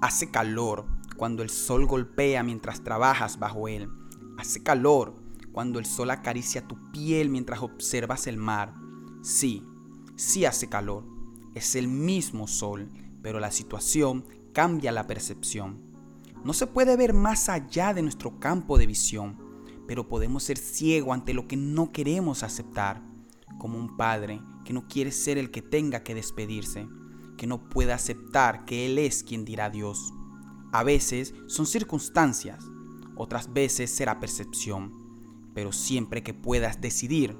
Hace calor cuando el sol golpea mientras trabajas bajo él. Hace calor cuando el sol acaricia tu piel mientras observas el mar. Sí, sí hace calor. Es el mismo sol, pero la situación cambia la percepción. No se puede ver más allá de nuestro campo de visión, pero podemos ser ciegos ante lo que no queremos aceptar, como un padre que no quiere ser el que tenga que despedirse, que no puede aceptar que Él es quien dirá Dios. A veces son circunstancias, otras veces será percepción, pero siempre que puedas decidir,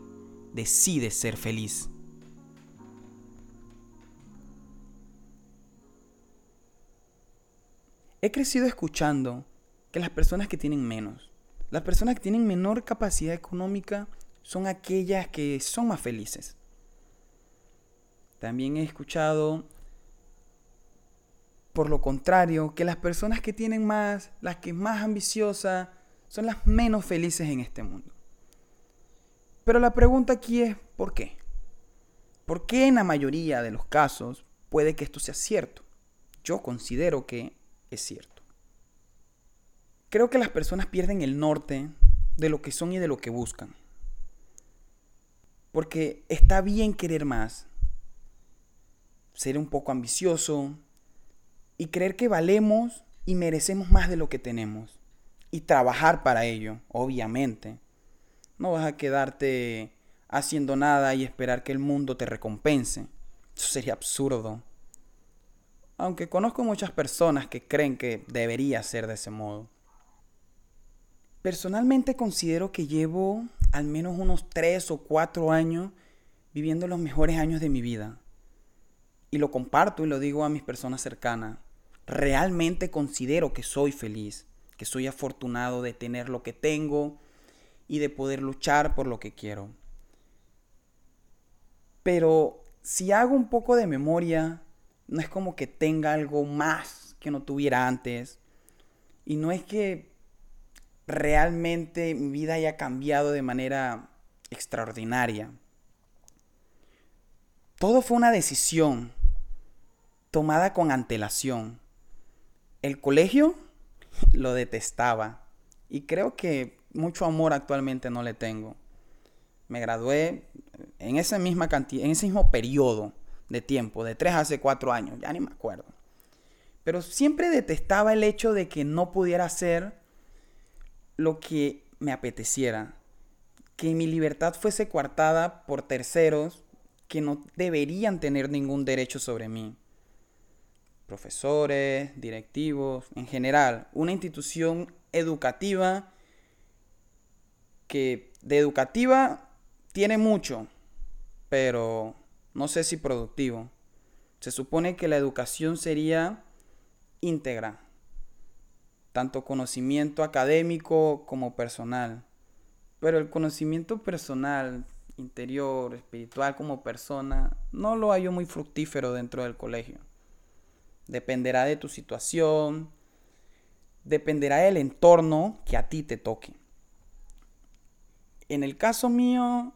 decide ser feliz. He crecido escuchando que las personas que tienen menos, las personas que tienen menor capacidad económica, son aquellas que son más felices. También he escuchado, por lo contrario, que las personas que tienen más, las que más ambiciosas, son las menos felices en este mundo. Pero la pregunta aquí es, ¿por qué? ¿Por qué en la mayoría de los casos puede que esto sea cierto? Yo considero que es cierto. Creo que las personas pierden el norte de lo que son y de lo que buscan. Porque está bien querer más, ser un poco ambicioso y creer que valemos y merecemos más de lo que tenemos. Y trabajar para ello, obviamente. No vas a quedarte haciendo nada y esperar que el mundo te recompense. Eso sería absurdo. Aunque conozco muchas personas que creen que debería ser de ese modo. Personalmente considero que llevo al menos unos tres o cuatro años viviendo los mejores años de mi vida. Y lo comparto y lo digo a mis personas cercanas. Realmente considero que soy feliz, que soy afortunado de tener lo que tengo y de poder luchar por lo que quiero. Pero si hago un poco de memoria, no es como que tenga algo más que no tuviera antes. Y no es que realmente mi vida haya cambiado de manera extraordinaria. Todo fue una decisión tomada con antelación. El colegio lo detestaba y creo que mucho amor actualmente no le tengo. Me gradué en esa misma cantidad, en ese mismo periodo de tiempo, de 3 hace 4 años, ya ni me acuerdo. Pero siempre detestaba el hecho de que no pudiera ser lo que me apeteciera, que mi libertad fuese coartada por terceros que no deberían tener ningún derecho sobre mí. Profesores, directivos, en general, una institución educativa que de educativa tiene mucho, pero no sé si productivo. Se supone que la educación sería íntegra, tanto conocimiento académico como personal. Pero el conocimiento personal, interior, espiritual como persona, no lo hallo muy fructífero dentro del colegio. Dependerá de tu situación, dependerá del entorno que a ti te toque. En el caso mío,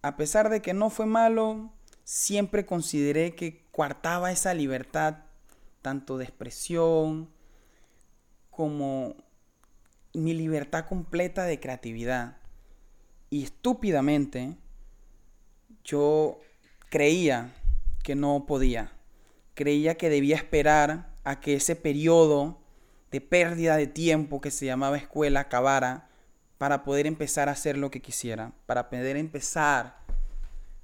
a pesar de que no fue malo, siempre consideré que coartaba esa libertad, tanto de expresión, como mi libertad completa de creatividad. Y estúpidamente yo creía que no podía. Creía que debía esperar a que ese periodo de pérdida de tiempo que se llamaba escuela acabara para poder empezar a hacer lo que quisiera, para poder empezar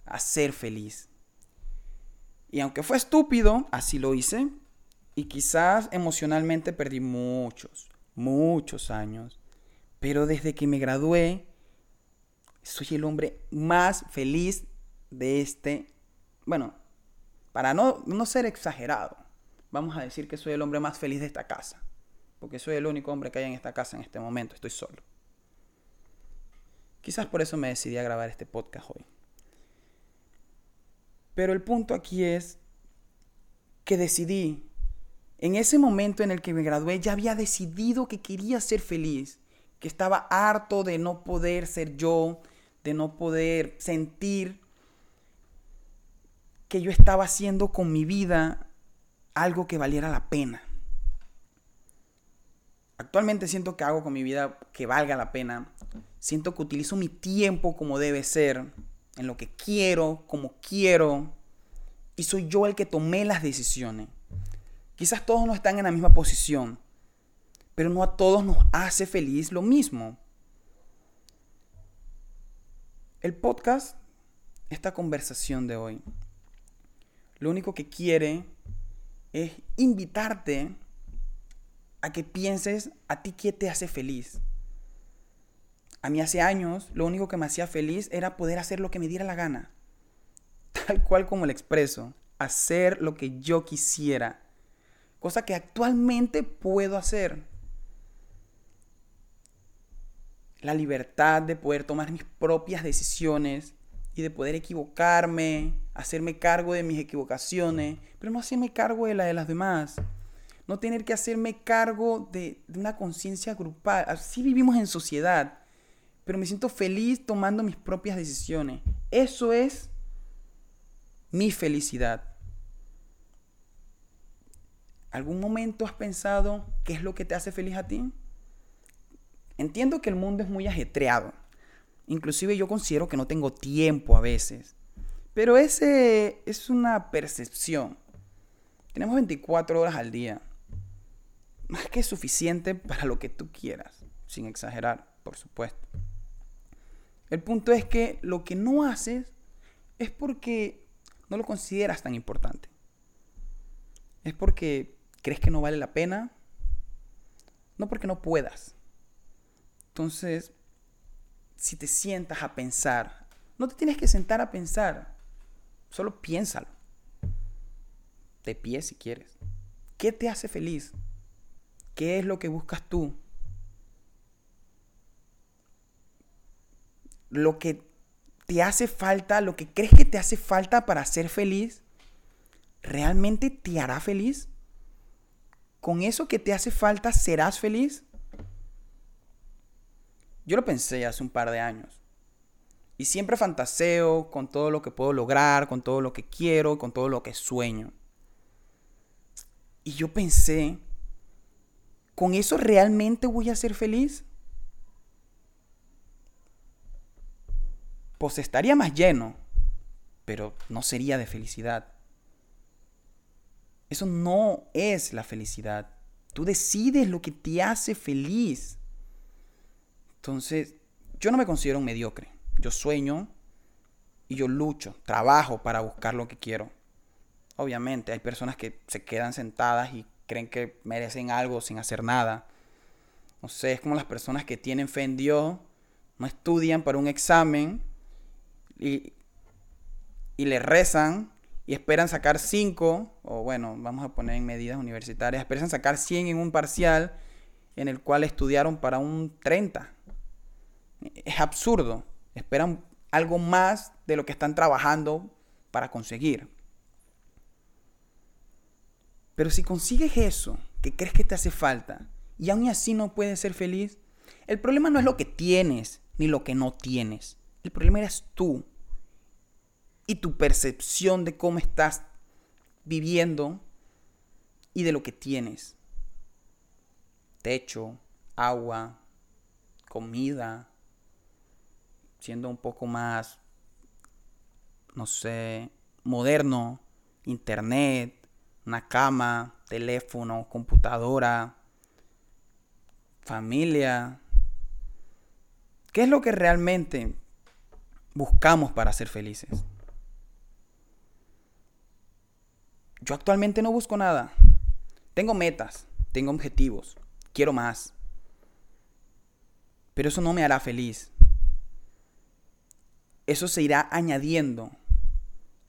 a ser feliz. Y aunque fue estúpido, así lo hice, y quizás emocionalmente perdí muchos, muchos años. Pero desde que me gradué, soy el hombre más feliz de este... Bueno, para no, no ser exagerado, vamos a decir que soy el hombre más feliz de esta casa. Porque soy el único hombre que hay en esta casa en este momento, estoy solo. Quizás por eso me decidí a grabar este podcast hoy. Pero el punto aquí es que decidí en ese momento en el que me gradué ya había decidido que quería ser feliz, que estaba harto de no poder ser yo, de no poder sentir que yo estaba haciendo con mi vida algo que valiera la pena. actualmente siento que hago con mi vida que valga la pena. Siento que utilizo mi tiempo como debe ser, en lo que quiero, como quiero. Y soy yo el que tomé las decisiones. Quizás todos no están en la misma posición, pero no a todos nos hace feliz lo mismo. El podcast, esta conversación de hoy, lo único que quiere es invitarte a que pienses a ti qué te hace feliz. A mí hace años lo único que me hacía feliz era poder hacer lo que me diera la gana. Tal cual como lo expreso. Hacer lo que yo quisiera. Cosa que actualmente puedo hacer. La libertad de poder tomar mis propias decisiones y de poder equivocarme, hacerme cargo de mis equivocaciones, pero no hacerme cargo de la de las demás no tener que hacerme cargo de, una conciencia grupal. Así vivimos en sociedad, pero me siento feliz tomando mis propias decisiones. Eso es mi felicidad. ¿Algún momento has pensado qué es lo que te hace feliz a ti? Entiendo que el mundo es muy ajetreado. Inclusive yo considero que no tengo tiempo a veces. Pero ese es una percepción. Tenemos 24 horas al día más que suficiente para lo que tú quieras, sin exagerar, por supuesto. El punto es que lo que no haces es porque no lo consideras tan importante. Es porque crees que no vale la pena, no porque no puedas. Entonces, si te sientas a pensar, no te tienes que sentar a pensar, solo piénsalo. De pie si quieres. ¿Qué te hace feliz? ¿Qué es lo que buscas tú? Lo que te hace falta, lo que crees que te hace falta para ser feliz, ¿realmente te hará feliz? ¿Con eso que te hace falta serás feliz? Yo lo pensé hace un par de años. Y siempre fantaseo con todo lo que puedo lograr, con todo lo que quiero, con todo lo que sueño. Y yo pensé ¿con eso realmente voy a ser feliz? Pues estaría más lleno, pero no sería de felicidad. Eso no es la felicidad. Tú decides lo que te hace feliz. Entonces, yo no me considero un mediocre. Yo sueño y yo lucho, trabajo para buscar lo que quiero. Obviamente, hay personas que se quedan sentadas y creen que merecen algo sin hacer nada. No sé, es como las personas que tienen fe en Dios, no estudian para un examen y, le rezan y esperan sacar 5, o bueno, vamos a poner en medidas universitarias, esperan sacar 100 en un parcial en el cual estudiaron para un 30. Es absurdo. Esperan algo más de lo que están trabajando para conseguir. Pero si consigues eso que crees que te hace falta y aún así no puedes ser feliz, el problema no es lo que tienes ni lo que no tienes. El problema eres tú y tu percepción de cómo estás viviendo y de lo que tienes. Techo, agua, comida, siendo un poco más, no sé, moderno, internet, una cama, teléfono, computadora, familia. ¿Qué es lo que realmente buscamos para ser felices? Yo actualmente no busco nada. Tengo metas, tengo objetivos, quiero más. Pero eso no me hará feliz. Eso se irá añadiendo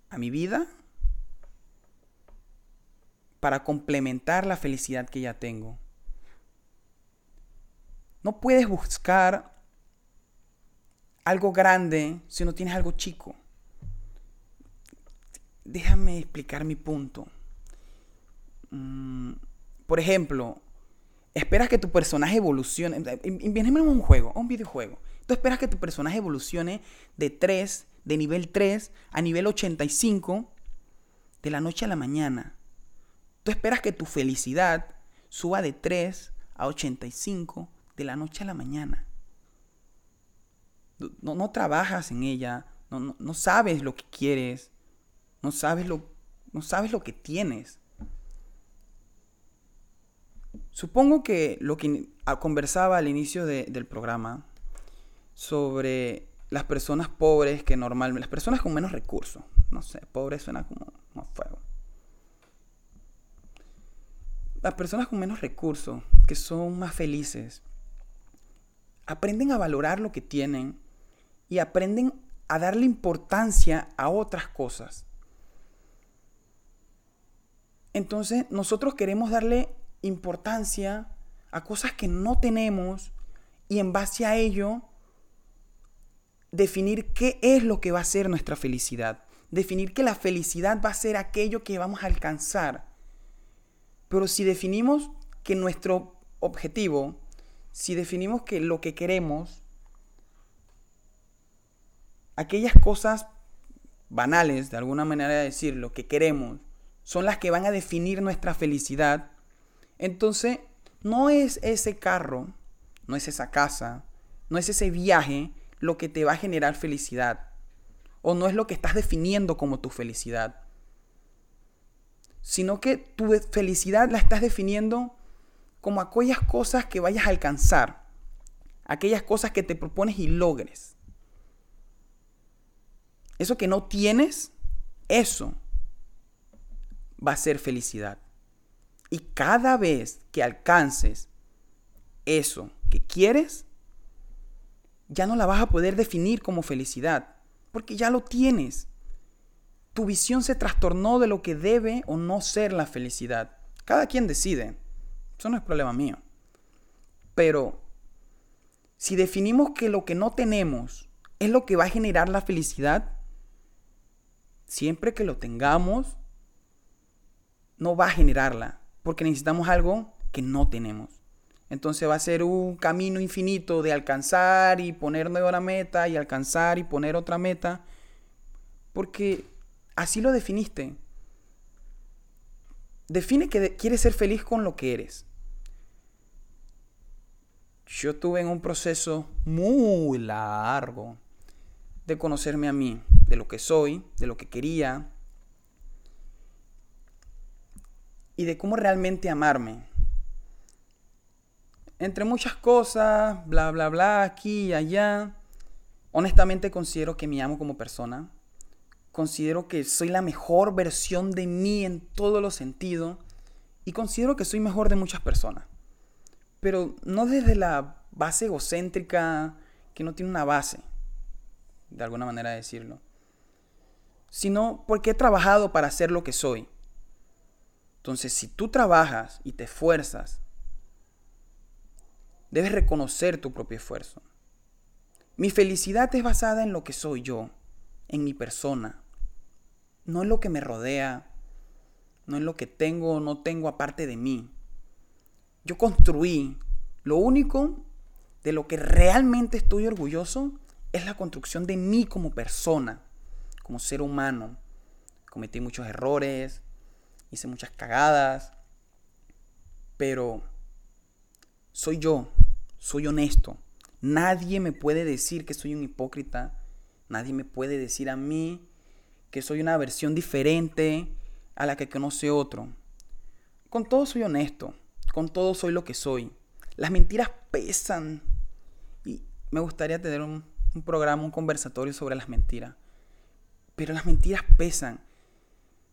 a mi vida para complementar la felicidad que ya tengo. No puedes buscar algo grande si no tienes algo chico. Déjame explicar mi punto. Mm, por ejemplo, esperas que tu personaje evolucione. Imagínate un juego, un videojuego. Tú esperas que tu personaje evolucione de 3, de nivel 3 a nivel 85 de la noche a la mañana. Tú esperas que tu felicidad suba de 3 a 85 de la noche a la mañana. No, no trabajas en ella, no, no, sabes lo que quieres, no sabes lo, no sabes lo que tienes. Supongo que lo que conversaba al inicio del programa sobre las personas pobres que normalmente, las personas con menos recursos, no sé, pobre suena como más fuego. Las personas con menos recursos, que son más felices, aprenden a valorar lo que tienen y aprenden a darle importancia a otras cosas. Entonces nosotros queremos darle importancia a cosas que no tenemos y en base a ello definir qué es lo que va a ser nuestra felicidad. Definir que la felicidad va a ser aquello que vamos a alcanzar. Pero si definimos que nuestro objetivo, si definimos que lo que queremos, aquellas cosas banales, de alguna manera de decir, lo que queremos, son las que van a definir nuestra felicidad, entonces no es ese carro, no es esa casa, no es ese viaje lo que te va a generar felicidad. O no es lo que estás definiendo como tu felicidad. Sino que tu felicidad la estás definiendo como aquellas cosas que vayas a alcanzar. Aquellas cosas que te propones y logres. Eso que no tienes, eso va a ser felicidad. Y cada vez que alcances eso que quieres, ya no la vas a poder definir como felicidad, porque ya lo tienes. Tu visión se trastornó de lo que debe o no ser la felicidad. Cada quien decide. Eso no es problema mío. Pero si definimos que lo que no tenemos es lo que va a generar la felicidad, siempre que lo tengamos, no va a generarla, porque necesitamos algo que no tenemos. Entonces va a ser un camino infinito de alcanzar y poner nueva meta y alcanzar y poner otra meta. Porque así lo definiste. Define que quieres ser feliz con lo que eres. Yo tuve en un proceso muy largo de conocerme a mí, de lo que soy, de lo que quería y de cómo realmente amarme entre muchas cosas, bla, bla, bla, aquí y allá, honestamente considero que me amo como persona. Considero que soy la mejor versión de mí en todos los sentidos. Y considero que soy mejor de muchas personas. Pero no desde la base egocéntrica que no tiene una base, de alguna manera de decirlo. Sino porque he trabajado para ser lo que soy. Entonces, si tú trabajas y te esfuerzas Debes reconocer tu propio esfuerzo. Mi felicidad es basada en lo que soy yo, en mi persona, no en lo que me rodea, no en lo que tengo o no tengo aparte de mí. Yo construí, lo único de lo que realmente estoy orgulloso es la construcción de mí como persona, como ser humano. Cometí muchos errores, hice muchas cagadas, pero soy yo, soy honesto. Nadie me puede decir que soy un hipócrita. Nadie me puede decir a mí que soy una versión diferente a la que conoce otro. Con todo soy honesto. Con todo soy lo que soy. Las mentiras pesan. Y me gustaría tener un, un programa, un conversatorio sobre las mentiras. Pero las mentiras pesan.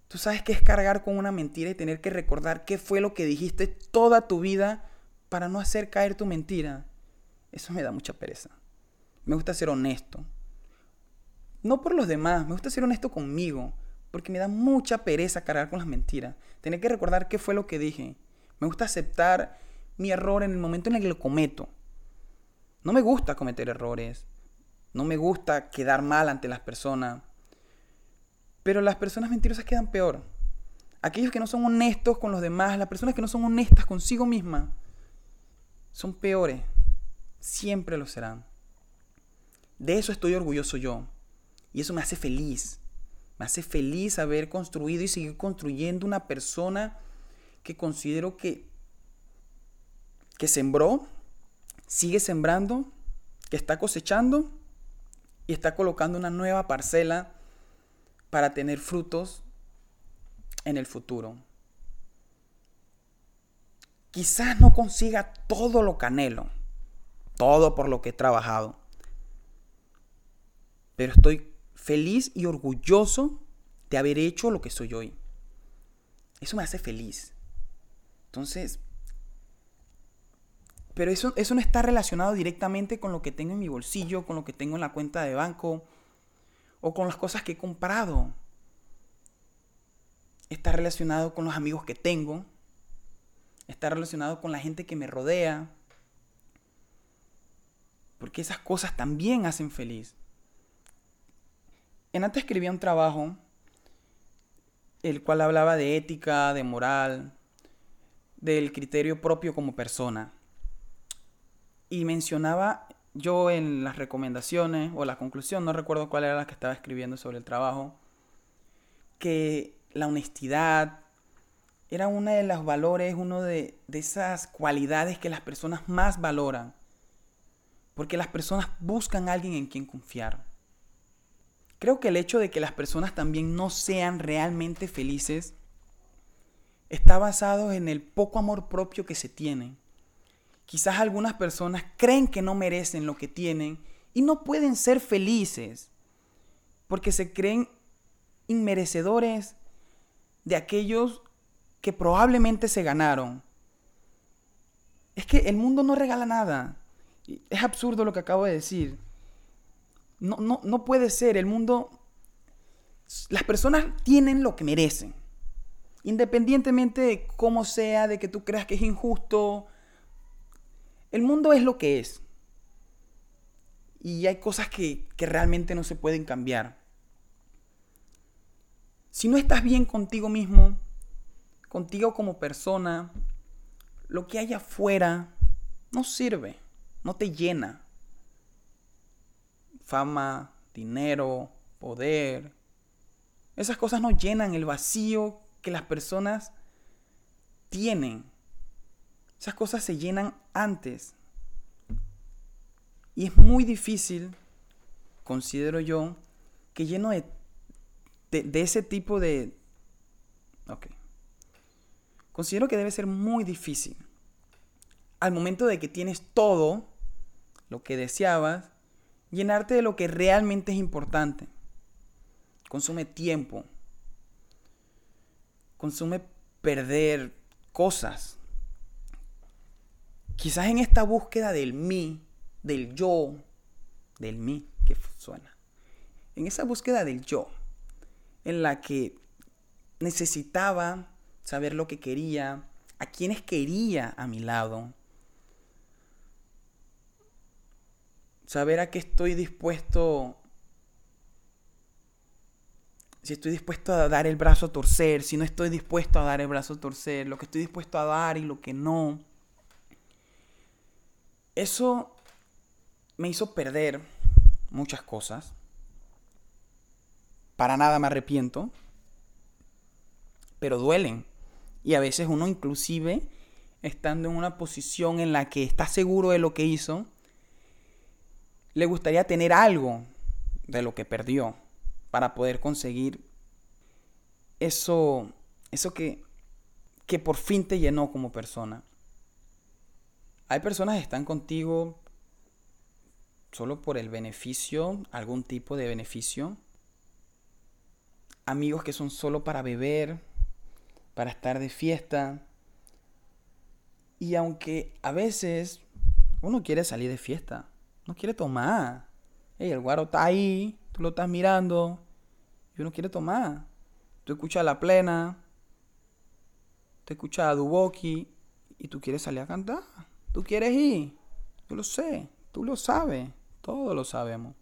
Tú sabes qué es cargar con una mentira y tener que recordar qué fue lo que dijiste toda tu vida para no hacer caer tu mentira. Eso me da mucha pereza. Me gusta ser honesto. No por los demás, me gusta ser honesto conmigo, porque me da mucha pereza cargar con las mentiras. Tener que recordar qué fue lo que dije. Me gusta aceptar mi error en el momento en el que lo cometo. No me gusta cometer errores. No me gusta quedar mal ante las personas. Pero las personas mentirosas quedan peor. Aquellos que no son honestos con los demás, las personas que no son honestas consigo mismas, son peores. Siempre lo serán. De eso estoy orgulloso yo. Y eso me hace feliz. Me hace feliz haber construido y seguir construyendo una persona que considero que que sembró, sigue sembrando, que está cosechando y está colocando una nueva parcela para tener frutos en el futuro. Quizás no consiga todo lo que anhelo, todo por lo que he trabajado, pero estoy feliz y orgulloso de haber hecho lo que soy hoy. Eso me hace feliz. Entonces, pero eso, eso no está relacionado directamente con lo que tengo en mi bolsillo, con lo que tengo en la cuenta de banco o con las cosas que he comprado. Está relacionado con los amigos que tengo. Está relacionado con la gente que me rodea. Porque esas cosas también hacen feliz. En antes escribía un trabajo, el cual hablaba de ética, de moral, del criterio propio como persona y mencionaba yo en las recomendaciones o la conclusión, no recuerdo cuál era la que estaba escribiendo sobre el trabajo, que la honestidad era uno de los valores, uno de, de esas cualidades que las personas más valoran. Porque las personas buscan a alguien en quien confiar. Creo que el hecho de que las personas también no sean realmente felices está basado en el poco amor propio que se tiene Quizás algunas personas creen que no merecen lo que tienen y no pueden ser felices porque se creen inmerecedores de aquellos que probablemente se ganaron. Es que el mundo no regala nada. Es absurdo lo que acabo de decir. No, no, no puede ser. El mundo... Las personas tienen lo que merecen. Independientemente de cómo sea, de que tú creas que es injusto, el mundo es lo que es. Y hay cosas que, realmente no se pueden cambiar. Si no estás bien contigo mismo, contigo como persona, lo que hay afuera no sirve, no te llena. Fama, dinero, poder. Esas cosas no llenan el vacío que las personas tienen. Esas cosas se llenan antes. Y es muy difícil, considero yo, que lleno de, de, ese tipo de... Ok. Considero que debe ser muy difícil. Al momento de que tienes todo lo que deseabas, llenarte de lo que realmente es importante. Consume tiempo. Consume perder cosas Quizás en esta búsqueda del mí, del yo, del mí, que suena. En esa búsqueda del yo, en la que necesitaba saber lo que quería, a quienes quería a mi lado, saber a qué estoy dispuesto, si estoy dispuesto a dar el brazo a torcer, si no estoy dispuesto a dar el brazo a torcer, lo que estoy dispuesto a dar y lo que no. Eso me hizo perder muchas cosas. Para nada me arrepiento. Pero duelen. Y a veces uno inclusive, estando en una posición en la que está seguro de lo que hizo, le gustaría tener algo de lo que perdió para poder conseguir eso, eso que, que por fin te llenó como persona. Hay personas que están contigo solo por el beneficio, algún tipo de beneficio. Amigos que son solo para beber, para estar de fiesta. Y aunque a veces uno quiere salir de fiesta, no quiere tomar. el guaro está ahí, tú lo estás mirando y uno quiere tomar. Tú escuchas la plena, te escuchas a Duboki y tú quieres salir a cantar. Tú quieres ir. Yo lo sé. Tú lo sabes. Todos lo sabemos.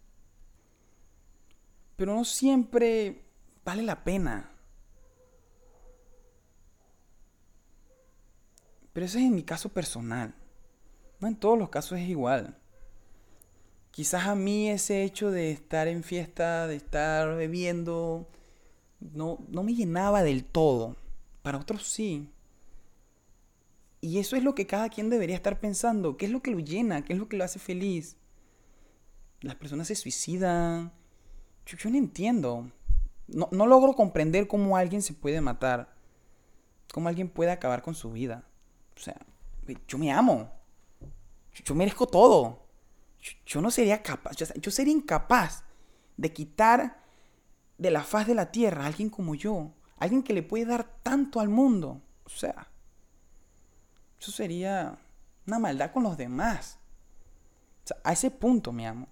Pero no siempre vale la pena. Pero ese es en mi caso personal. No en todos los casos es igual. Quizás a mí ese hecho de estar en fiesta, de estar bebiendo, no, no me llenaba del todo. Para otros sí. Y eso es lo que cada quien debería estar pensando. ¿Qué es lo que lo llena? ¿Qué es lo que lo hace feliz? Las personas se suicidan. Yo, no entiendo. No, no logro comprender cómo alguien se puede matar. Cómo alguien puede acabar con su vida. O sea, yo me amo. Yo merezco todo. Yo no sería capaz. Yo sería incapaz de quitar de la faz de la tierra a alguien como yo. Alguien que le puede dar tanto al mundo. O sea, eso sería una maldad con los demás. a ese punto me amo.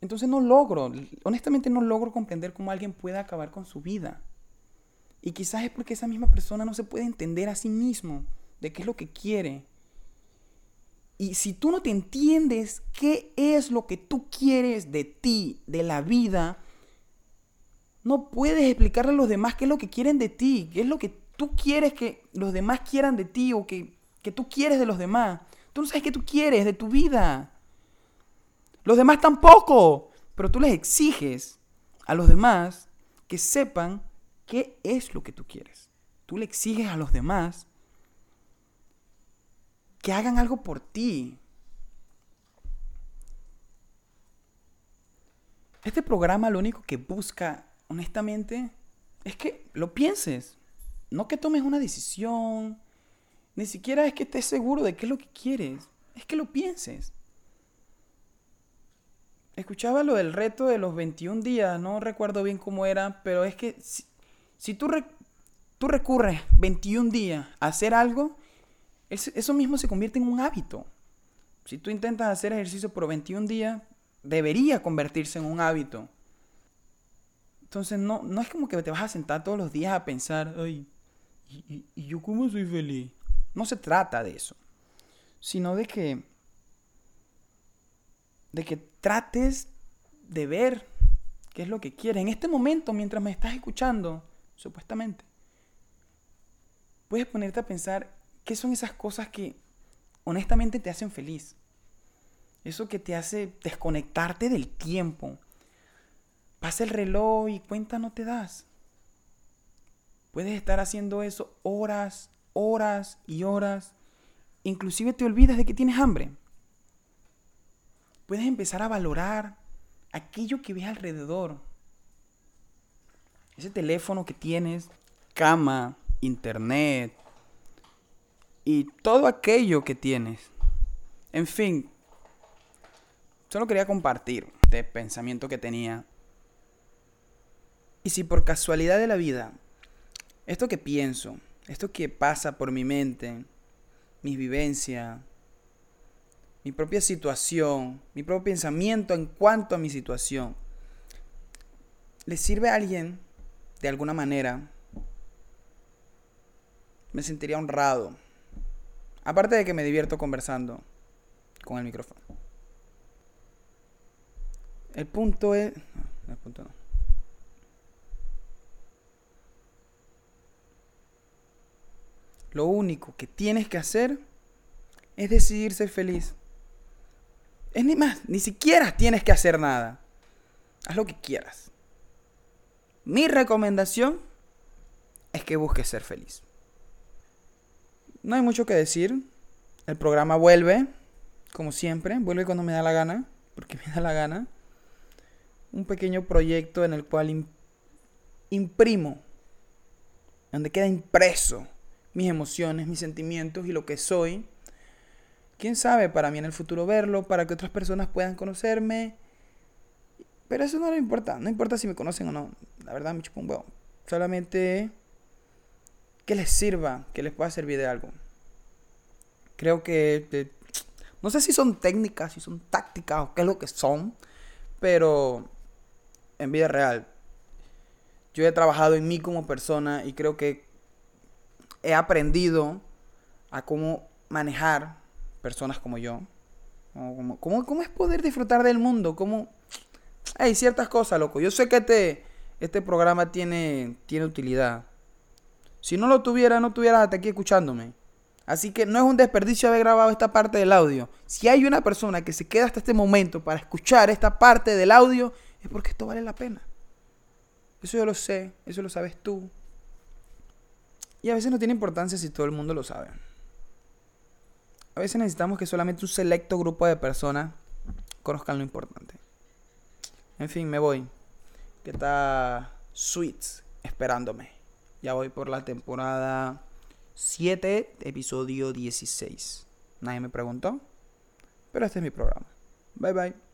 Entonces no logro, honestamente no logro comprender cómo alguien puede acabar con su vida. Y quizás es porque esa misma persona no se puede entender a sí mismo de qué es lo que quiere. Y si tú no te entiendes qué es lo que tú quieres de ti, de la vida, no puedes explicarle a los demás qué es lo que quieren de ti, qué es lo que tú quieres que los demás quieran de ti o que, tú quieres de los demás. Tú no sabes qué tú quieres de tu vida. Los demás tampoco. Pero tú les exiges a los demás que sepan qué es lo que tú quieres. Tú le exiges a los demás que hagan algo por ti. Este programa lo único que busca, honestamente, es que lo pienses no que tomes una decisión, ni siquiera es que estés seguro de qué es lo que quieres, es que lo pienses. Escuchaba lo del reto de los 21 días, no recuerdo bien cómo era, pero es que si, tú, tú recurres 21 días a hacer algo, eso mismo se convierte en un hábito. Si tú intentas hacer ejercicio por 21 días, debería convertirse en un hábito. Entonces no, no es como que te vas a sentar todos los días a pensar, ay, ¿Y, yo cómo soy feliz? No se trata de eso, sino de que, de que trates de ver qué es lo que quieres. En este momento, mientras me estás escuchando, supuestamente, puedes ponerte a pensar qué son esas cosas que honestamente te hacen feliz. Eso que te hace desconectarte del tiempo. Pasa el reloj y cuenta no te das. Puedes estar haciendo eso horas, horas y horas. Inclusive te olvidas de que tienes hambre. Puedes empezar a valorar aquello que ves alrededor. Ese teléfono que tienes, cama, internet y todo aquello que tienes. En fin, solo quería compartir este pensamiento que tenía. Y si por casualidad de la vida esto que pienso, esto que pasa por mi mente, mi vivencia, mi propia situación, mi propio pensamiento en cuanto a mi situación, le sirve a alguien de alguna manera, me sentiría honrado. Aparte de que me divierto conversando con el micrófono. El punto es... No, el punto no. Lo único que tienes que hacer es decidir ser feliz. Es ni más, ni siquiera tienes que hacer nada. Haz lo que quieras. Mi recomendación es que busques ser feliz. No hay mucho que decir. El programa vuelve, como siempre, vuelve cuando me da la gana, porque me da la gana. Un pequeño proyecto en el cual imprimo, donde queda impreso mis emociones, mis sentimientos y lo que soy. Quién sabe para mí en el futuro verlo, para que otras personas puedan conocerme. Pero eso no le importa, no importa si me conocen o no. La verdad me chupa un. Solamente que les sirva, que les pueda servir de algo. Creo que no sé si son técnicas, si son tácticas o qué es lo que son, pero en vida real yo he trabajado en mí como persona y creo que he aprendido a cómo manejar personas como yo. Cómo, cómo, es poder disfrutar del mundo. Cómo... Hay ciertas cosas, loco. Yo sé que este, este programa tiene, tiene utilidad. Si no lo tuviera, no estuvieras hasta aquí escuchándome. Así que no es un desperdicio haber grabado esta parte del audio. Si hay una persona que se queda hasta este momento para escuchar esta parte del audio, es porque esto vale la pena. Eso yo lo sé, eso lo sabes tú, Y a veces no tiene importancia si todo el mundo lo sabe. A veces necesitamos que solamente un selecto grupo de personas conozcan lo importante. En fin, me voy. Que está Sweets esperándome. Ya voy por la temporada 7, episodio 16. Nadie me preguntó, pero este es mi programa. Bye bye.